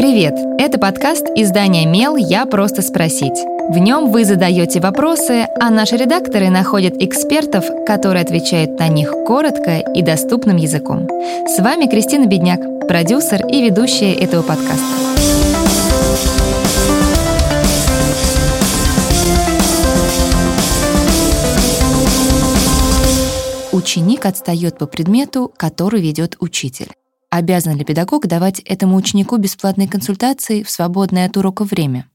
Привет! Это подкаст издания «Мел. Я просто спросить». В нем вы задаете вопросы, а наши редакторы находят экспертов, которые отвечают на них коротко и доступным языком. С вами Кристина Бедняк, продюсер и ведущая этого подкаста. Ученик отстает по предмету, который ведет учитель. Обязан ли педагог давать этому ученику бесплатные консультации в свободное от урока время?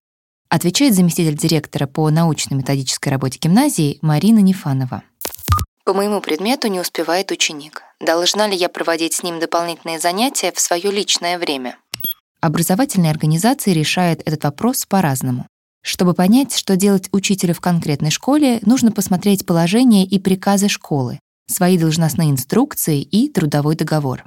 Отвечает заместитель директора по научно-методической работе гимназии Марина Нефанова. По моему предмету не успевает ученик. Должна ли я проводить с ним дополнительные занятия в свое личное время? Образовательные организации решают этот вопрос по-разному. Чтобы понять, что делать учителю в конкретной школе, нужно посмотреть положение и приказы школы, свои должностные инструкции и трудовой договор.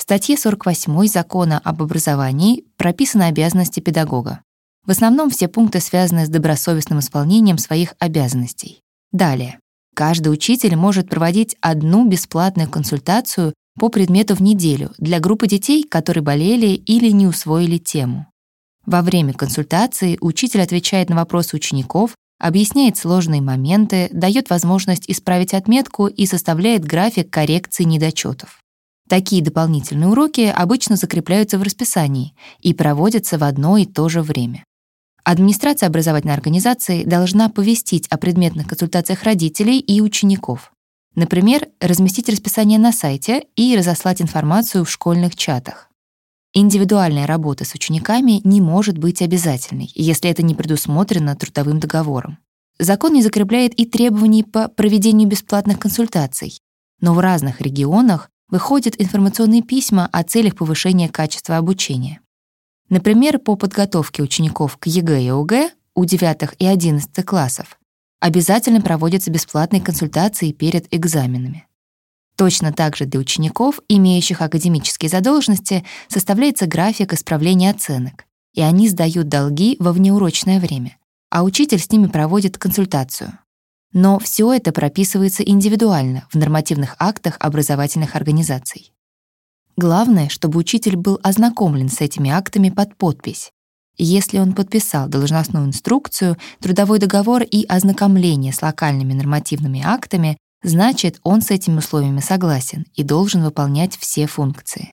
В статье 48 Закона об образовании прописаны обязанности педагога. В основном все пункты связаны с добросовестным исполнением своих обязанностей. Далее. Каждый учитель может проводить одну бесплатную консультацию по предмету в неделю для группы детей, которые болели или не усвоили тему. Во время консультации учитель отвечает на вопросы учеников, объясняет сложные моменты, дает возможность исправить отметку и составляет график коррекции недочетов. Такие дополнительные уроки обычно закрепляются в расписании и проводятся в одно и то же время. Администрация образовательной организации должна повестить о предметных консультациях родителей и учеников. Например, разместить расписание на сайте и разослать информацию в школьных чатах. Индивидуальная работа с учениками не может быть обязательной, если это не предусмотрено трудовым договором. Закон не закрепляет и требований по проведению бесплатных консультаций, но в разных регионах выходят информационные письма о целях повышения качества обучения. Например, по подготовке учеников к ЕГЭ и ОГЭ у 9 и 11 классов обязательно проводятся бесплатные консультации перед экзаменами. Точно так же для учеников, имеющих академические задолженности, составляется график исправления оценок, и они сдают долги во внеурочное время, а учитель с ними проводит консультацию. Но все это прописывается индивидуально в нормативных актах образовательных организаций. Главное, чтобы учитель был ознакомлен с этими актами под подпись. Если он подписал должностную инструкцию, трудовой договор и ознакомление с локальными нормативными актами, значит, он с этими условиями согласен и должен выполнять все функции.